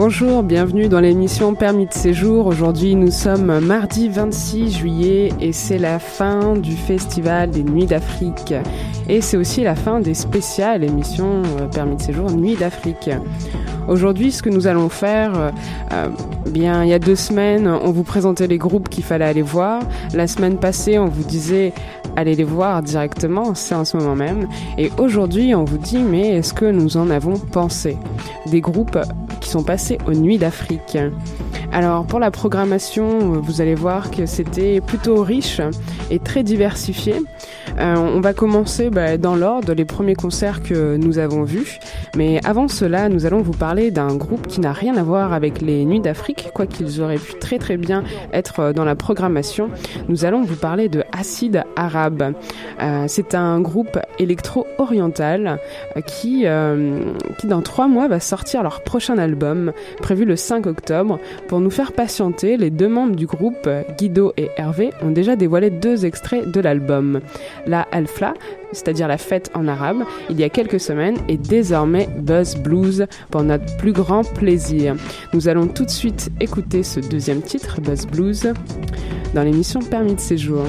Bonjour, bienvenue dans l'émission Permis de séjour. Aujourd'hui, nous sommes mardi 26 juillet et c'est la fin du festival des Nuits d'Afrique. Et c'est aussi la fin des spéciales émissions euh, Permis de séjour Nuits d'Afrique. Aujourd'hui, ce que nous allons faire, euh, bien, il y a deux semaines, on vous présentait les groupes qu'il fallait aller voir. La semaine passée, on vous disait allez les voir directement, c'est en ce moment même. Et aujourd'hui, on vous dit, mais est-ce que nous en avons pensé? Des groupes qui sont passés aux Nuits d'Afrique. Alors, pour la programmation, vous allez voir que c'était plutôt riche et très diversifié. Euh, on va commencer bah, dans l'ordre, les premiers concerts que nous avons vus. Mais avant cela, nous allons vous parler d'un groupe qui n'a rien à voir avec les Nuits d'Afrique, quoiqu'ils auraient pu très très bien être dans la programmation. Nous allons vous parler de Acide Arabe. Euh, c'est un groupe électro-oriental euh, euh, qui dans trois mois va sortir leur prochain album, prévu le 5 octobre. Pour nous faire patienter, les deux membres du groupe, Guido et Hervé, ont déjà dévoilé deux extraits de l'album. La Alfla, c'est-à-dire la fête en arabe, il y a quelques semaines, et désormais Buzz Blues pour notre plus grand plaisir. Nous allons tout de suite écouter ce deuxième titre, Buzz Blues, dans l'émission Permis de séjour.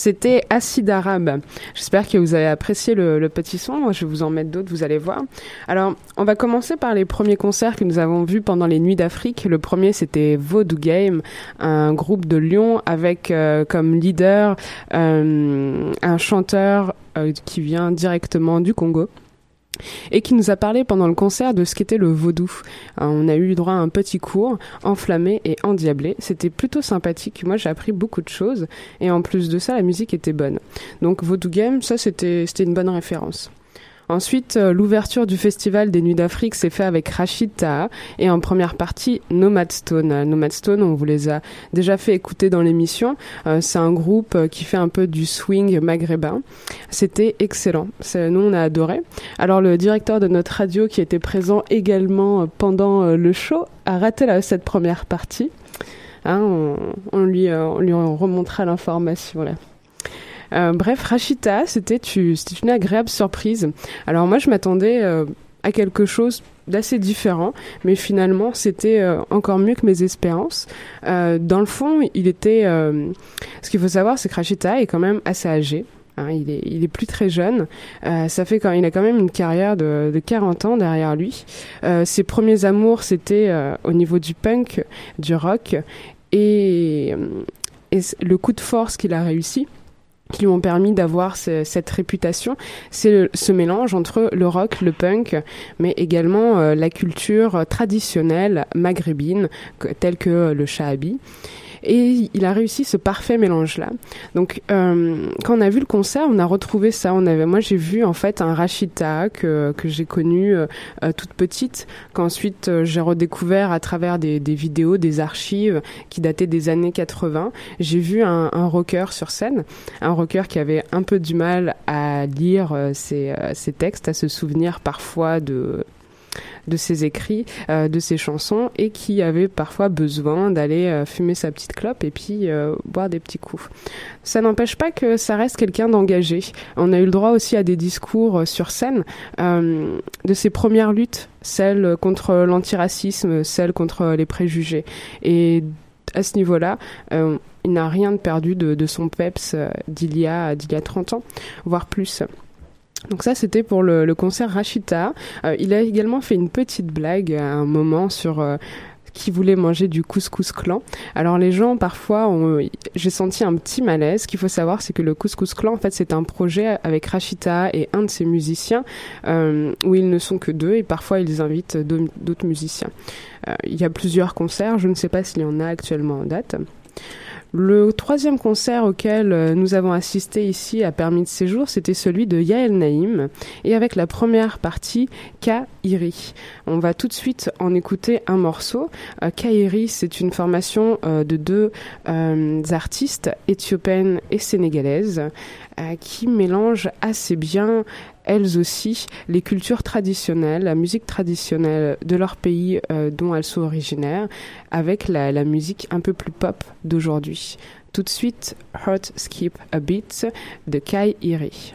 C'était Acide Arabe. J'espère que vous avez apprécié le, petit son. Moi, je vais vous en mettre d'autres, vous allez voir. Alors, on va commencer par les premiers concerts que nous avons vus pendant les Nuits d'Afrique. Le premier, c'était Vaudou Game, un groupe de Lyon avec euh, comme leader euh, un chanteur euh, qui vient directement du Congo et qui nous a parlé pendant le concert de ce qu'était le vaudou. Euh, on a eu droit à un petit cours enflammé et endiablé. C'était plutôt sympathique. Moi, j'ai appris beaucoup de choses et en plus de ça, la musique était bonne. Donc Vaudou Game, ça c'était c'était une bonne référence. Ensuite, euh, l'ouverture du festival des Nuits d'Afrique s'est fait avec Rachid Taha et en première partie Nomad Stone. Nomad Stone, on vous les a déjà fait écouter dans l'émission. Euh, c'est un groupe euh, qui fait un peu du swing maghrébin. C'était excellent. Nous, on a adoré. Alors, le directeur de notre radio qui était présent également pendant le show a raté cette première partie. Hein, on, lui, on remontera l'information là. Euh, bref, Rachita, c'était une agréable surprise. Alors moi, je m'attendais euh, à quelque chose d'assez différent, mais finalement, c'était euh, encore mieux que mes espérances. dans le fond, il était... ce qu'il faut savoir, c'est que Rachita est quand même assez âgé. Hein, il, est, plus très jeune. ça fait quand il a quand même une carrière de, de 40 ans derrière lui. ses premiers amours, c'était au niveau du punk, du rock, et, et le coup de force qu'il a réussi, qui lui ont permis d'avoir cette réputation, c'est ce mélange entre le rock, le punk, mais également euh, la culture traditionnelle maghrébine, telle que le shahabi. Et il a réussi ce parfait mélange-là. Donc, euh, quand on a vu le concert, on a retrouvé ça. On avait, moi, j'ai vu en fait un Rachita que, j'ai connu euh, euh, toute petite, qu'ensuite j'ai redécouvert à travers des, vidéos, des archives qui dataient des années 80. J'ai vu un, rocker sur scène, un rocker qui avait un peu du mal à lire ses textes, à se souvenir parfois de de ses écrits, euh, de ses chansons, et qui avait parfois besoin d'aller euh, fumer sa petite clope et puis euh, boire des petits coups. Ça n'empêche pas que ça reste quelqu'un d'engagé. On a eu le droit aussi à des discours sur scène de ses premières luttes, celles contre l'antiracisme, celles contre les préjugés. Et à ce niveau-là, il n'a rien perdu de, de son peps d'il y, a, d'il y a 30 ans, voire plus. Donc ça, c'était pour le, concert Rachita. Euh, il a également fait une petite blague à un moment sur euh, qui voulait manger du couscous clan. Alors les gens, parfois, ont, j'ai senti un petit malaise. Ce qu'il faut savoir, c'est que le couscous clan, en fait, c'est un projet avec Rachita et un de ses musiciens, euh, où ils ne sont que deux, et parfois ils invitent d'autres musiciens. il y a plusieurs concerts, je ne sais pas s'il y en a actuellement en date. Le troisième concert auquel euh, nous avons assisté ici à Permis de séjour, c'était celui de Yael Naïm, et avec la première partie, Kairi. On va tout de suite en écouter un morceau. Euh, Kairi, c'est une formation euh, de deux artistes éthiopiennes et sénégalaises qui mélangent assez bien elles aussi les cultures traditionnelles, la musique traditionnelle de leur pays euh, dont elles sont originaires, avec la, musique un peu plus pop d'aujourd'hui. Tout de suite, Heart Skip a Beat de Kai Iri.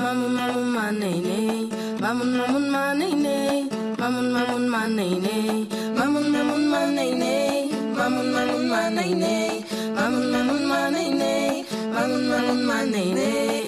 Ma nay nay, mamun mamun ma nay nay, mamun mamun ma nay nay, mamun mamun ma nay nay, mamun mamun ma nay nay, mamun mamun ma nay nay.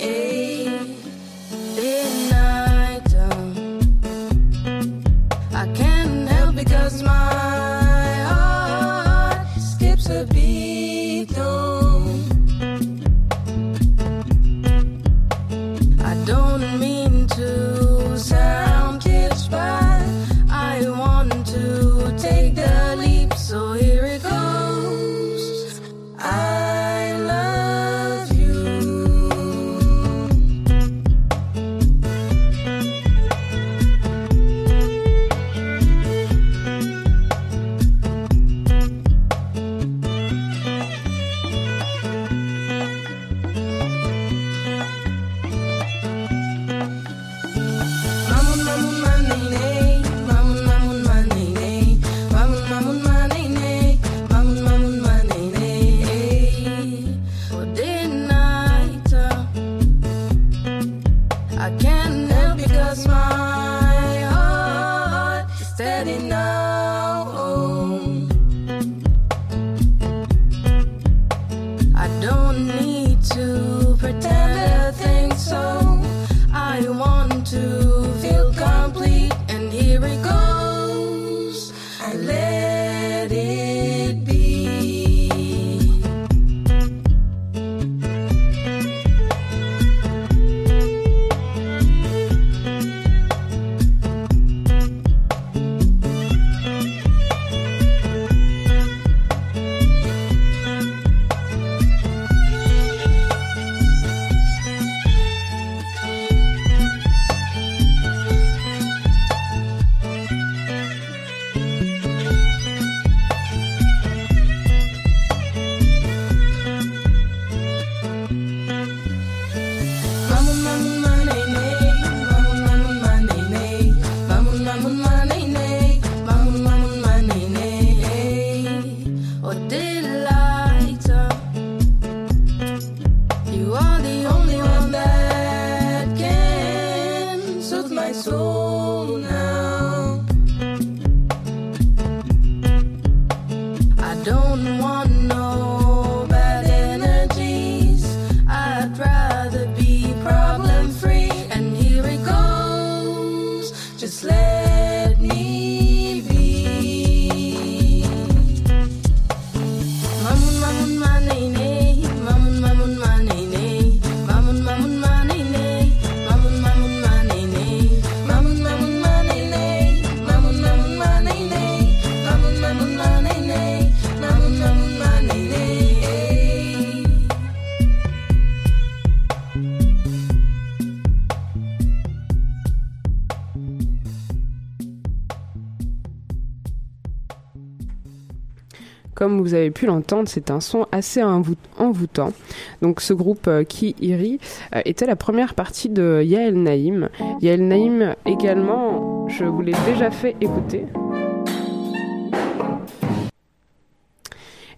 Vous avez pu l'entendre, c'est un son assez envoûtant. Donc ce groupe euh, Ki Iri euh, était la première partie de Yael Naïm. Yael Naïm également, je vous l'ai déjà fait écouter.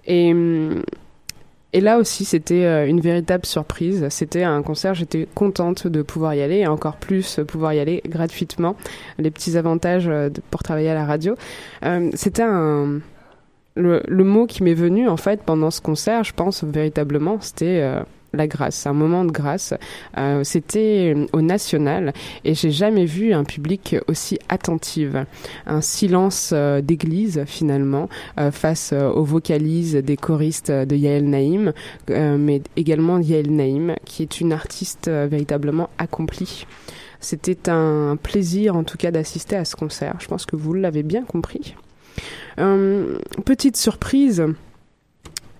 Et, et là aussi, c'était euh, une véritable surprise. C'était un concert, j'étais contente de pouvoir y aller et encore plus pouvoir y aller gratuitement. Les petits avantages pour travailler à la radio. C'était un le, le, mot qui m'est venu en fait pendant ce concert, je pense véritablement, c'était euh, la grâce, un moment de grâce. Euh, c'était au National et j'ai jamais vu un public aussi attentif, un silence euh, d'église finalement euh, face aux vocalises des choristes de Yael Naïm, mais également Yael Naïm qui est une artiste véritablement accomplie. C'était un plaisir en tout cas d'assister à ce concert. Je pense que vous l'avez bien compris. Euh, petite surprise.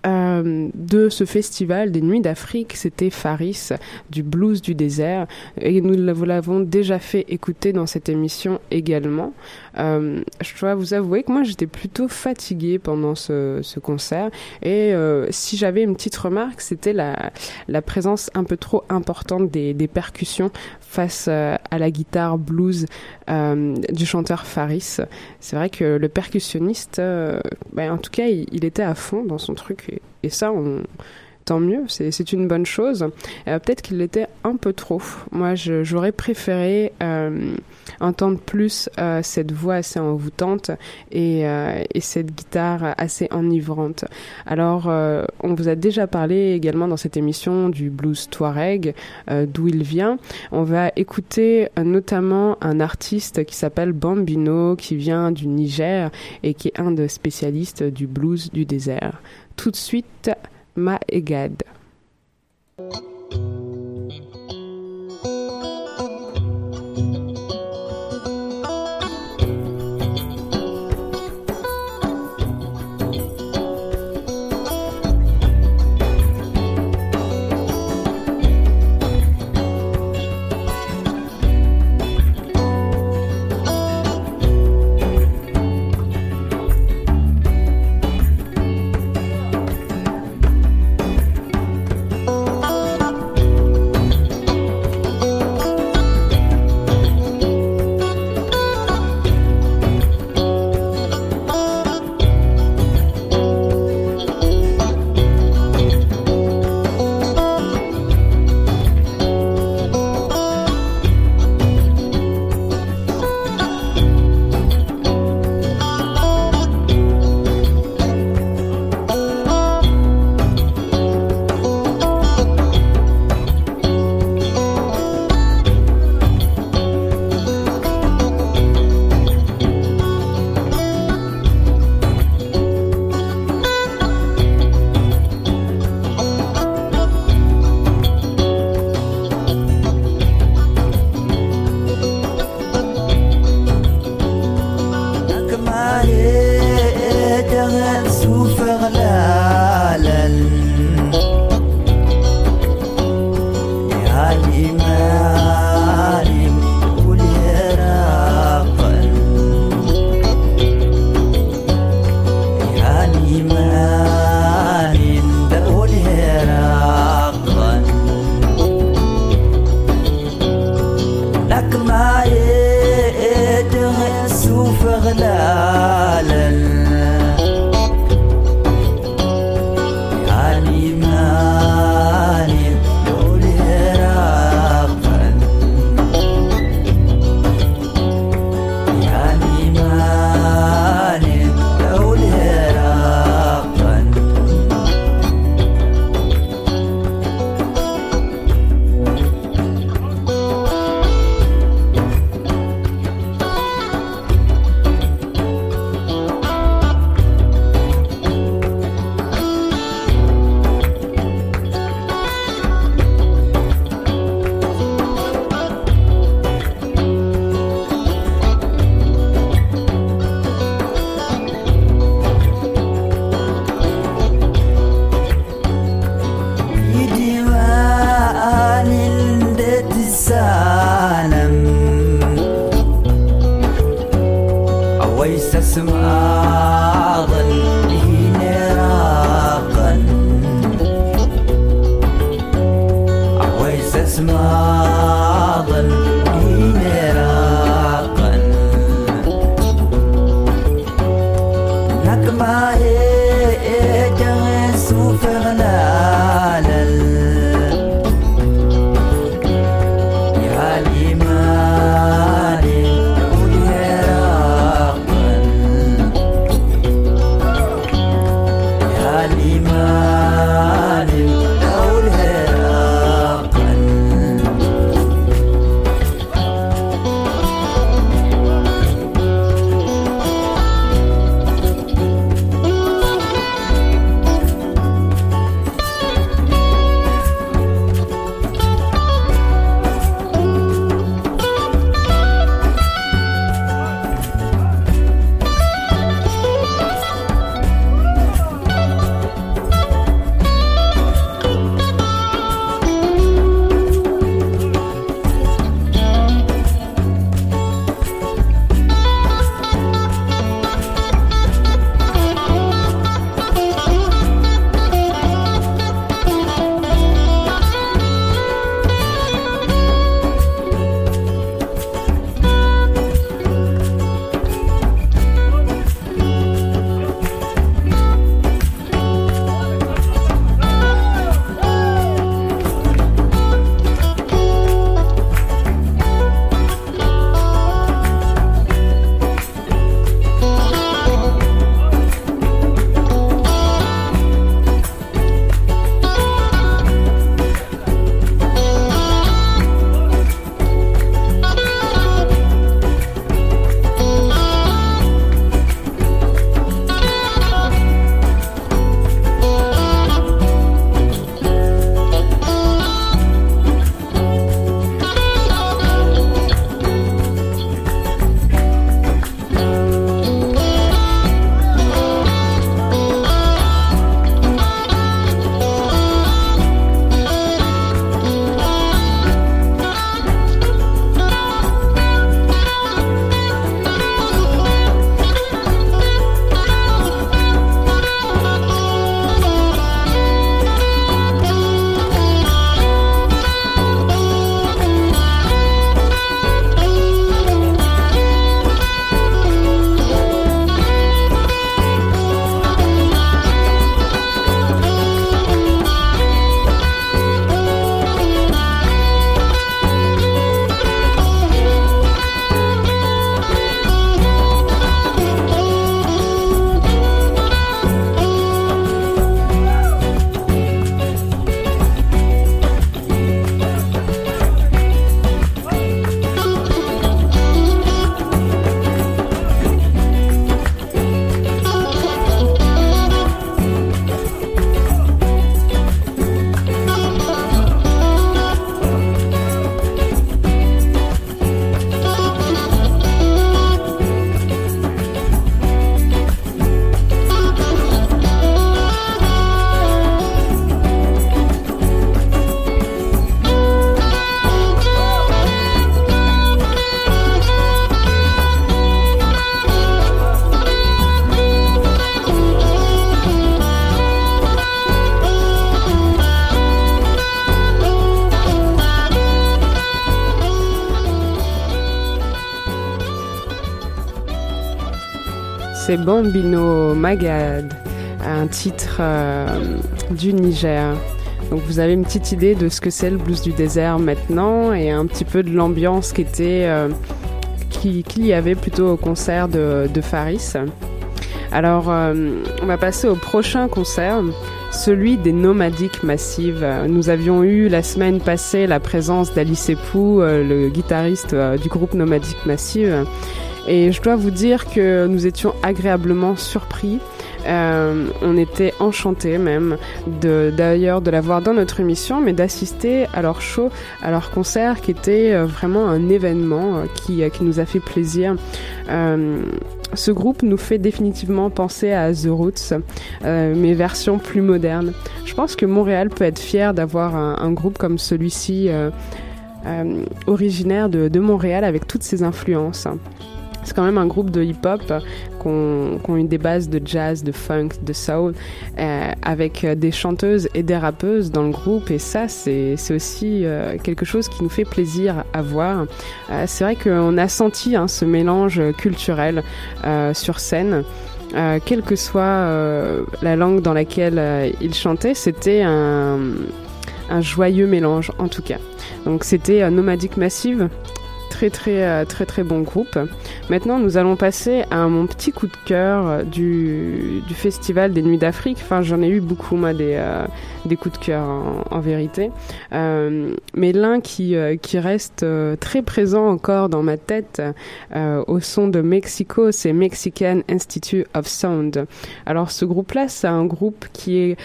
Euh, de ce festival des Nuits d'Afrique, c'était Faris du blues du désert et nous l'avons déjà fait écouter dans cette émission également. Euh, je dois vous avouer que moi j'étais plutôt fatiguée pendant ce, ce concert et euh, si j'avais une petite remarque, c'était la, présence un peu trop importante des, percussions face euh, à la guitare blues du chanteur Faris. C'est vrai que le percussionniste, ben, en tout cas, il, était à fond dans son truc. Et ça, on, tant mieux, c'est une bonne chose. Euh, Peut-être qu'il l'était un peu trop. Moi, j'aurais préféré euh, entendre plus euh, cette voix assez envoûtante et, et, cette guitare assez enivrante. Alors, on vous a déjà parlé également dans cette émission du blues Touareg, d'où il vient. On va écouter notamment un artiste qui s'appelle Bambino, qui vient du Niger et qui est un des spécialistes du blues du désert. Tout de suite, Ma leave واظل Bambino Magad, un titre euh, du Niger. Donc vous avez une petite idée de ce que c'est le blues du désert maintenant et un petit peu de l'ambiance qui était euh, qu'il y avait plutôt au concert de, Faris. Alors euh, on va passer au prochain concert, celui des Nomadiques Massives. Nous avions eu la semaine passée la présence d'Alice Epou, le guitariste du groupe Nomadique Massive. Et je dois vous dire que nous étions agréablement surpris. Euh, on était enchantés même d'ailleurs de, l'avoir dans notre émission, mais d'assister à leur show, à leur concert qui était euh, vraiment un événement euh, qui, qui nous a fait plaisir. ce groupe nous fait définitivement penser à The Roots, mais version plus moderne. Je pense que Montréal peut être fier d'avoir un, un, groupe comme celui-ci, originaire de, de Montréal avec toutes ses influences. C'est quand même un groupe de hip-hop qui ont, eu des bases de jazz, de funk, de soul, euh, avec des chanteuses et des rappeuses dans le groupe. Et ça, c'est aussi euh, quelque chose qui nous fait plaisir à voir. Euh, c'est vrai qu'on a senti hein, ce mélange culturel sur scène. quelle que soit la langue dans laquelle ils chantaient, c'était un, un joyeux mélange en tout cas. Donc c'était Nomadic Massive très très très très bon groupe. Maintenant, nous allons passer à mon petit coup de cœur du, du Festival des Nuits d'Afrique. Enfin, j'en ai eu beaucoup, moi, des, des coups de cœur en, vérité. mais l'un qui, qui reste très présent encore dans ma tête au son de Mexico, c'est Mexican Institute of Sound. Alors, ce groupe-là, c'est un groupe qui est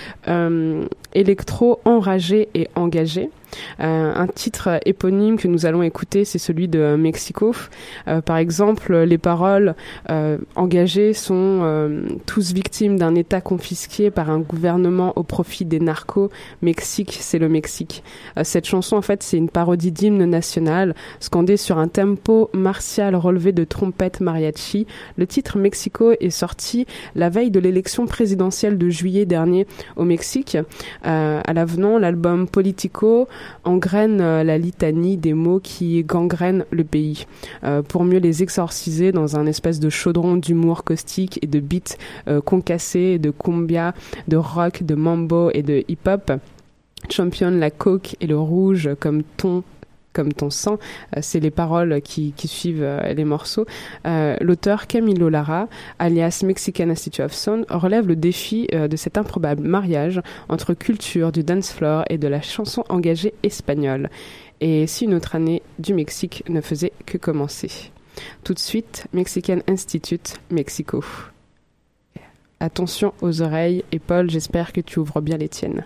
électro enragé et engagé. Euh, un titre éponyme que nous allons écouter, c'est celui de Mexico. Euh, par exemple, les paroles euh, engagées sont tous victimes d'un État confisqué par un gouvernement au profit des narcos. Mexique, c'est le Mexique. cette chanson, en fait, c'est une parodie d'hymne national, scandé sur un tempo martial relevé de trompettes mariachi. Le titre Mexico est sorti la veille de l'élection présidentielle de juillet dernier au Mexique. à l'avenant, l'album Politico engraine euh, la litanie des mots qui gangrènent le pays, euh, pour mieux les exorciser dans un espèce de chaudron d'humour caustique et de beats euh, concassés, de cumbia, de rock, de mambo et de hip-hop championne la coke et le rouge comme ton comme ton sang, euh, c'est les paroles qui, suivent euh, les morceaux. Euh, l'auteur Camilo Lara, alias Mexican Institute of Sound, relève le défi de cet improbable mariage entre culture du dance floor et de la chanson engagée espagnole. Et si une autre année du Mexique ne faisait que commencer. Tout de suite, Mexican Institute, Mexico. Attention aux oreilles et Paul, j'espère que tu ouvres bien les tiennes.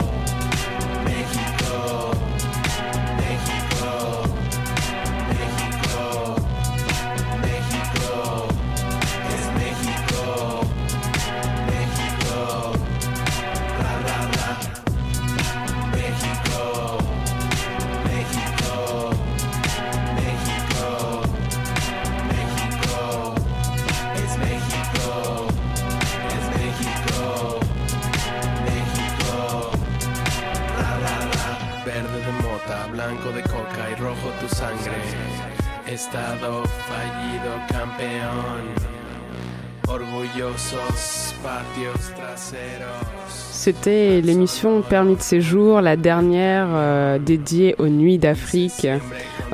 C'était l'émission Permis de séjour, la dernière euh, dédiée aux nuits d'Afrique.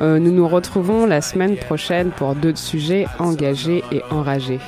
Euh, nous nous retrouvons la semaine prochaine pour d'autres sujets engagés et enragés.